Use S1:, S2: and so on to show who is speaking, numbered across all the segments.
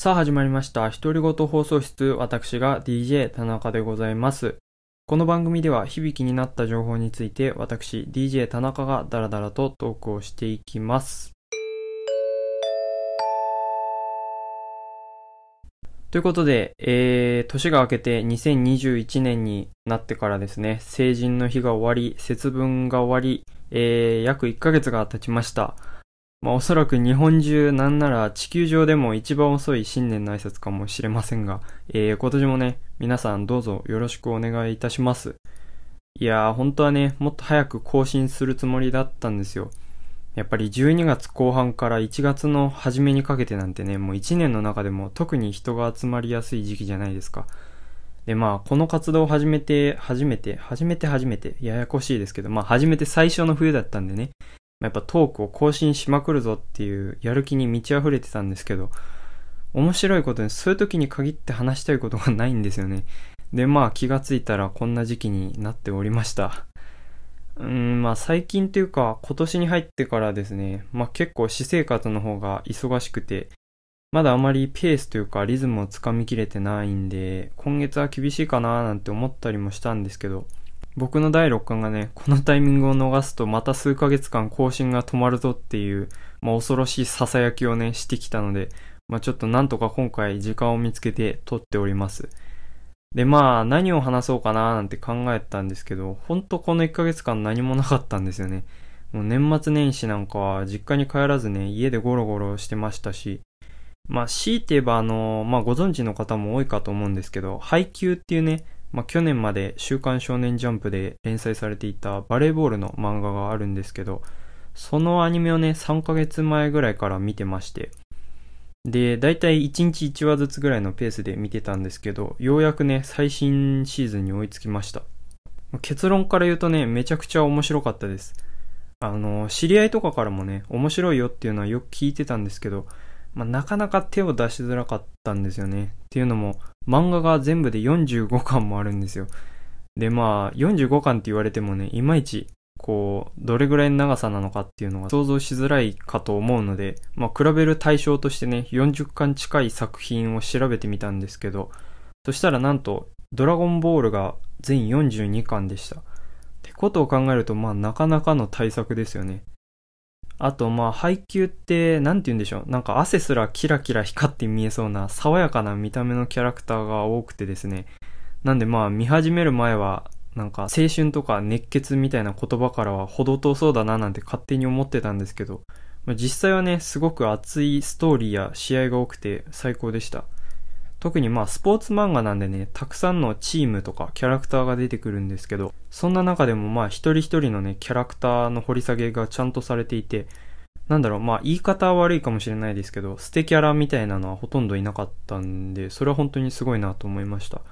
S1: さあ始まりました。独り言放送室、私が DJ 田中でございます。この番組では響きになった情報について私 DJ 田中がダラダラとトークをしていきます。ということで、えー、年が明けて2021年になってからですね、成人の日が終わり、節分が終わり、えー、約1ヶ月が経ちました。まあおそらく日本中なんなら地球上でも一番遅い新年の挨拶かもしれませんが、えー、今年もね、皆さんどうぞよろしくお願いいたします。いやー、本当はね、もっと早く更新するつもりだったんですよ。やっぱり12月後半から1月の初めにかけてなんてね、もう1年の中でも特に人が集まりやすい時期じゃないですか。で、まあ、この活動を始めて、初めて、初めて初めて、ややこしいですけど、まあ、初めて最初の冬だったんでね、やっぱトークを更新しまくるぞっていうやる気に満ち溢れてたんですけど、面白いことにそういう時に限って話したいことがないんですよね。で、まあ気がついたらこんな時期になっておりました。うん、まあ最近というか今年に入ってからですね、まあ結構私生活の方が忙しくて、まだあまりペースというかリズムをつかみきれてないんで、今月は厳しいかなーなんて思ったりもしたんですけど、僕の第6巻がね、このタイミングを逃すとまた数ヶ月間更新が止まるぞっていう、まあ恐ろしい囁きをね、してきたので、まあちょっとなんとか今回時間を見つけて撮っております。でまあ何を話そうかななんて考えたんですけど、ほんとこの1ヶ月間何もなかったんですよね。もう年末年始なんかは実家に帰らずね、家でゴロゴロしてましたし、まあ強いて言えばあの、まあご存知の方も多いかと思うんですけど、配給っていうね、まあ、去年まで週刊少年ジャンプで連載されていたバレーボールの漫画があるんですけど、そのアニメをね、3ヶ月前ぐらいから見てまして、で、だいたい1日1話ずつぐらいのペースで見てたんですけど、ようやくね、最新シーズンに追いつきました。結論から言うとね、めちゃくちゃ面白かったです。あの、知り合いとかからもね、面白いよっていうのはよく聞いてたんですけど、まあ、なかなか手を出しづらかったんですよね。っていうのも、漫画が全部で45巻もあるんですよ。で、まあ、45巻って言われてもね、いまいち、こう、どれぐらいの長さなのかっていうのが想像しづらいかと思うので、まあ、比べる対象としてね、40巻近い作品を調べてみたんですけど、そしたらなんと、ドラゴンボールが全42巻でした。ってことを考えると、まあ、なかなかの対策ですよね。あと、まあ、配給って、なんて言うんでしょう。なんか汗すらキラキラ光って見えそうな、爽やかな見た目のキャラクターが多くてですね。なんでまあ、見始める前は、なんか、青春とか熱血みたいな言葉からは程遠そうだななんて勝手に思ってたんですけど、実際はね、すごく熱いストーリーや試合が多くて最高でした。特にまあ、スポーツ漫画なんでね、たくさんのチームとかキャラクターが出てくるんですけど、そんな中でもまあ、一人一人のね、キャラクターの掘り下げがちゃんとされていて、なんだろう、まあ、言い方は悪いかもしれないですけど、捨てキャラみたいなのはほとんどいなかったんで、それは本当にすごいなと思いました。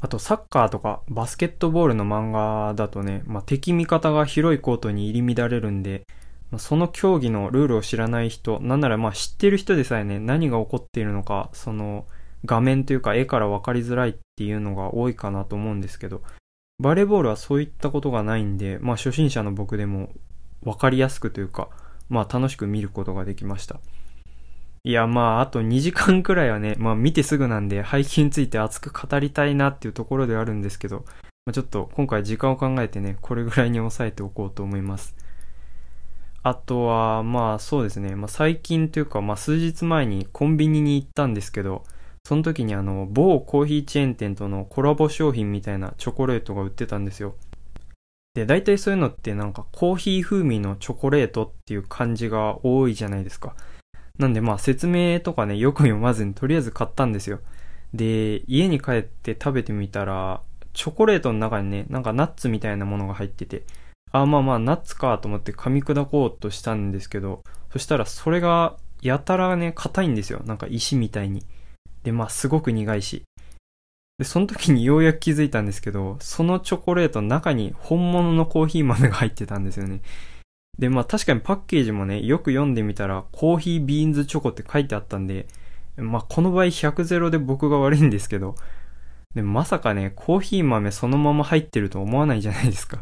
S1: あと、サッカーとかバスケットボールの漫画だとね、まあ、敵味方が広いコートに入り乱れるんで、その競技のルールを知らない人、なんならまあ知ってる人でさえね、何が起こっているのか、その、画面というか絵から分かりづらいっていうのが多いかなと思うんですけど、バレーボールはそういったことがないんで、まあ初心者の僕でも分かりやすくというか、まあ楽しく見ることができました。いやまああと2時間くらいはね、まあ見てすぐなんで配給について熱く語りたいなっていうところではあるんですけど、まあ、ちょっと今回時間を考えてね、これぐらいに抑えておこうと思います。あとは、まあそうですね、まあ最近というか、まあ数日前にコンビニに行ったんですけど、その時にあの、某コーヒーチェーン店とのコラボ商品みたいなチョコレートが売ってたんですよ。で、大体そういうのってなんかコーヒー風味のチョコレートっていう感じが多いじゃないですか。なんでまあ説明とかね、よく読まずにとりあえず買ったんですよ。で、家に帰って食べてみたら、チョコレートの中にね、なんかナッツみたいなものが入ってて、あ、まあまあナッツかと思って噛み砕こうとしたんですけど、そしたらそれがやたらね、硬いんですよ。なんか石みたいに。で、まあすごく苦いし。で、その時にようやく気づいたんですけど、そのチョコレートの中に本物のコーヒー豆が入ってたんですよね。で、まあ確かにパッケージもね、よく読んでみたら、コーヒービーンズチョコって書いてあったんで、まあこの場合100ゼロで僕が悪いんですけど、で、まさかね、コーヒー豆そのまま入ってると思わないじゃないですか。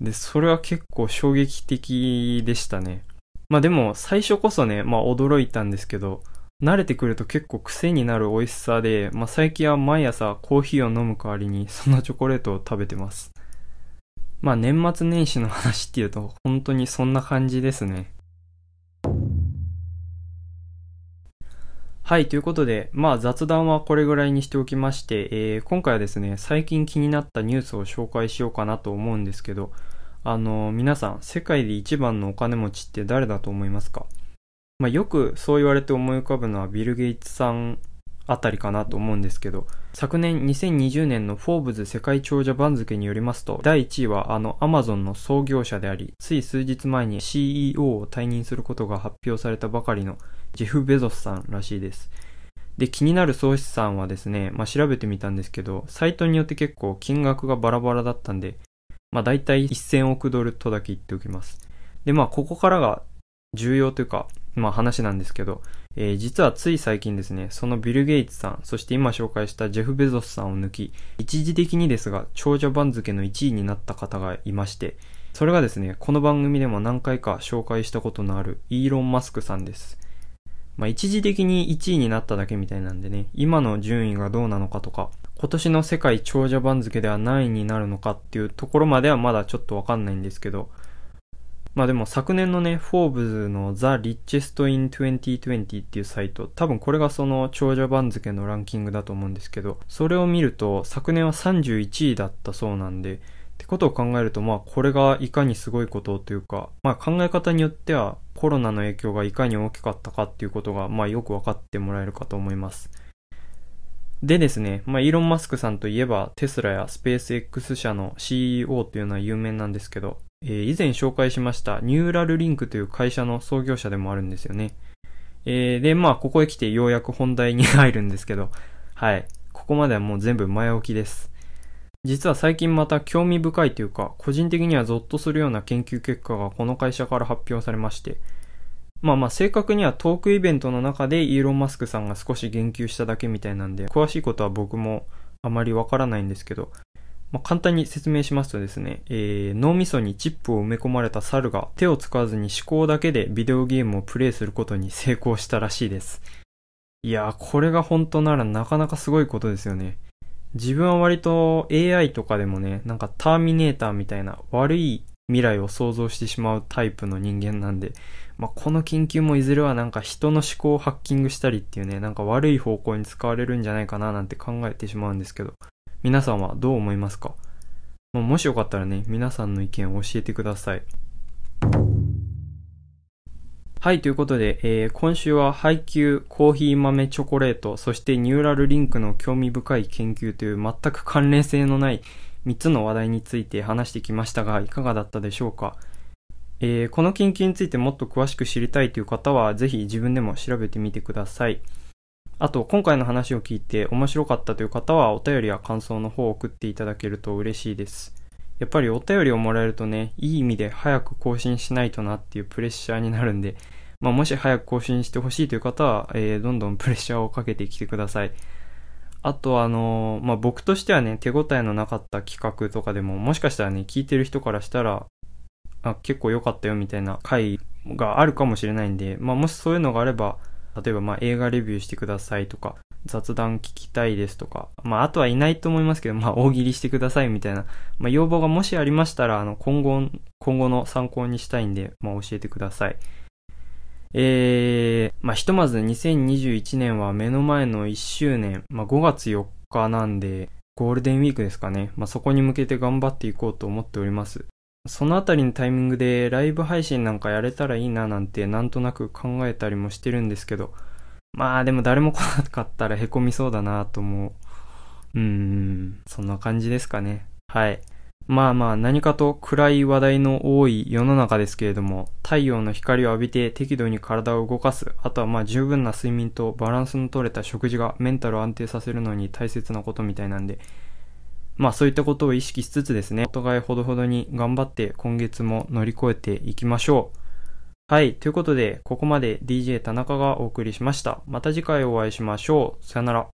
S1: で、それは結構衝撃的でしたね。まあでも、最初こそね、まあ驚いたんですけど、慣れてくると結構癖になる美味しさで、まあ、最近は毎朝コーヒーを飲む代わりにそのチョコレートを食べてます。まあ年末年始の話っていうと本当にそんな感じですね。はい、ということで、まあ雑談はこれぐらいにしておきまして、えー、今回はですね、最近気になったニュースを紹介しようかなと思うんですけど、あのー、皆さん、世界で一番のお金持ちって誰だと思いますか？まあよくそう言われて思い浮かぶのはビル・ゲイツさんあたりかなと思うんですけど、昨年2020年のフォーブズ世界長者番付によりますと、第1位はあのアマゾンの創業者であり、つい数日前に CEO を退任することが発表されたばかりのジェフ・ベゾスさんらしいです。で、気になる総資産はですね、まあ、調べてみたんですけど、サイトによって結構金額がバラバラだったんで、まあ、大体1000億ドルとだけ言っておきます。で、まあ、ここからが重要というか、まあ話なんですけど、えー、実はつい最近ですね、そのビル・ゲイツさん、そして今紹介したジェフ・ベゾスさんを抜き、一時的にですが、長者番付の1位になった方がいまして、それがですね、この番組でも何回か紹介したことのあるイーロン・マスクさんです。まあ、一時的に1位になっただけみたいなんでね、今の順位がどうなのかとか、今年の世界長者番付では何位になるのかっていうところまではまだちょっとわかんないんですけど、まあでも昨年のね、フォーブズの The Richest in 2020っていうサイト、多分これがその長者番付のランキングだと思うんですけど、それを見ると昨年は31位だったそうなんで、ってことを考えると、まあこれがいかにすごいことというか、まあ考え方によってはコロナの影響がいかに大きかったかっていうことが、まあよく分かってもらえるかと思います。でですね、まあ、イーロン・マスクさんといえば、テスラやスペース X 社の CEO というのは有名なんですけど、えー、以前紹介しましたニューラルリンクという会社の創業者でもあるんですよね。えー、で、まあ、ここへ来てようやく本題に入るんですけど、はい。ここまではもう全部前置きです。実は最近また興味深いというか、個人的にはゾッとするような研究結果がこの会社から発表されまして、まあまあ正確にはトークイベントの中でイーロン・マスクさんが少し言及しただけみたいなんで、詳しいことは僕もあまりわからないんですけど、まあ、簡単に説明しますとですね、えー、脳みそにチップを埋め込まれた猿が手を使わずに思考だけでビデオゲームをプレイすることに成功したらしいです。いやー、これが本当ならなかなかすごいことですよね。自分は割と AI とかでもね、なんかターミネーターみたいな悪い未来を想像してしまうタイプの人間なんで、まあ、この研究もいずれはなんか人の思考をハッキングしたりっていうね、なんか悪い方向に使われるんじゃないかななんて考えてしまうんですけど、皆さんはどう思いますか、もしよかったらね、皆さんの意見を教えてください。はい、ということで、えー、今週は配給、コーヒー豆チョコレート、そしてニューラルリンクの興味深い研究という全く関連性のない3つの話題について話してきましたが、いかがだったでしょうか？えー、この研究についてもっと詳しく知りたいという方は、ぜひ自分でも調べてみてください。あと、今回の話を聞いて面白かったという方は、お便りや感想の方を送っていただけると嬉しいです。やっぱりお便りをもらえるとね、いい意味で早く更新しないとなっていうプレッシャーになるんで、まあ、もし早く更新してほしいという方は、えー、どんどんプレッシャーをかけてきてください。あとあのー、まあ、僕としてはね、手応えのなかった企画とかでも、もしかしたらね、聞いてる人からしたら、あ、結構良かったよみたいな回があるかもしれないんで、まあ、もしそういうのがあれば、例えばまあ映画レビューしてくださいとか、雑談聞きたいですとか、まああとはいないと思いますけど、まあ大喜利してくださいみたいな、まあ要望がもしありましたら、あの今後、今後の参考にしたいんで、まあ教えてください。えー、まあひとまず2021年は目の前の1周年、まあ5月4日なんで、ゴールデンウィークですかね。まあそこに向けて頑張っていこうと思っております。そのあたりのタイミングでライブ配信なんかやれたらいいななんてなんとなく考えたりもしてるんですけど、まあでも誰も来なかったら凹みそうだなと思う。うーん、そんな感じですかね。はい。まあまあ何かと暗い話題の多い世の中ですけれども、太陽の光を浴びて適度に体を動かす、あとはまあ十分な睡眠とバランスの取れた食事がメンタルを安定させるのに大切なことみたいなんで、まあそういったことを意識しつつですね、お互いほどほどに頑張って今月も乗り越えていきましょう。はい。ということで、ここまで DJ 田中がお送りしました。また次回お会いしましょう。さよなら。